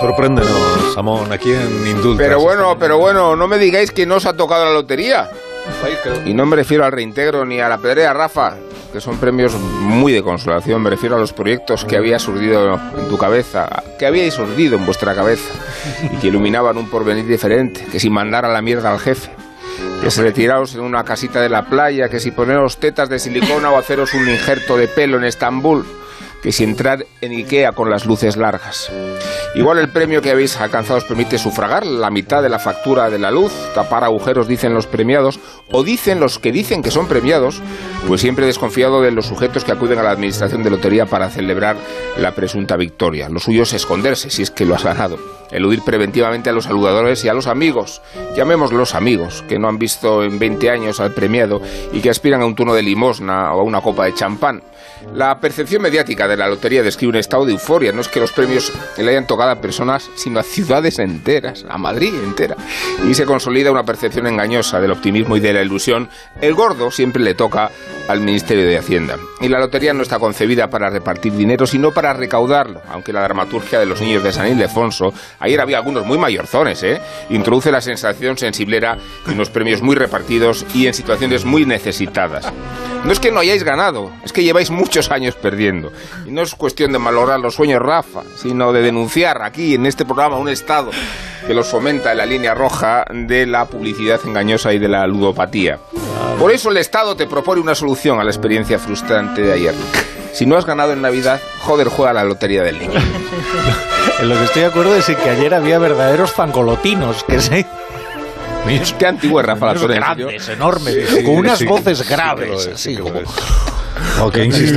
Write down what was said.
Sorpréndenos, Samón, aquí en Indultas. Pero bueno, pero bueno, no me digáis que no os ha tocado la lotería. Y no me refiero al reintegro ni a la pedrea, Rafa, que son premios muy de consolación. Me refiero a los proyectos que había surgido en tu cabeza, que habíais surgido en vuestra cabeza y que iluminaban un porvenir diferente, que sin mandar a la mierda al jefe. Que se retiraos en una casita de la playa, que si poneros tetas de silicona o haceros un injerto de pelo en Estambul, que si entrar en Ikea con las luces largas. Igual el premio que habéis alcanzado os permite sufragar la mitad de la factura de la luz, tapar agujeros, dicen los premiados, o dicen los que dicen que son premiados, pues siempre desconfiado de los sujetos que acuden a la administración de lotería para celebrar la presunta victoria. Lo suyo es esconderse, si es que lo has ganado. Eludir preventivamente a los saludadores y a los amigos, llamémoslos amigos, que no han visto en 20 años al premiado y que aspiran a un turno de limosna o a una copa de champán. La percepción mediática de la lotería describe un estado de euforia. No es que los premios le hayan tocado a personas, sino a ciudades enteras, a Madrid entera. Y se consolida una percepción engañosa del optimismo y de la ilusión. El gordo siempre le toca al Ministerio de Hacienda. Y la lotería no está concebida para repartir dinero, sino para recaudarlo. Aunque la dramaturgia de los niños de San Ildefonso, ayer había algunos muy mayorzones, ¿eh? introduce la sensación sensiblera de unos premios muy repartidos y en situaciones muy necesitadas. No es que no hayáis ganado, es que lleváis muchos años perdiendo. Y no es cuestión de malograr los sueños, Rafa, sino de denunciar aquí en este programa un Estado que los fomenta en la línea roja de la publicidad engañosa y de la ludopatía. Por eso el Estado te propone una solución a la experiencia frustrante de ayer. Si no has ganado en Navidad, joder, juega la lotería del niño. en lo que estoy de acuerdo es que ayer había verdaderos fangolotinos que se Qué antiguo es Rafa La. Grandes, enormes, con unas voces graves. Oh, qué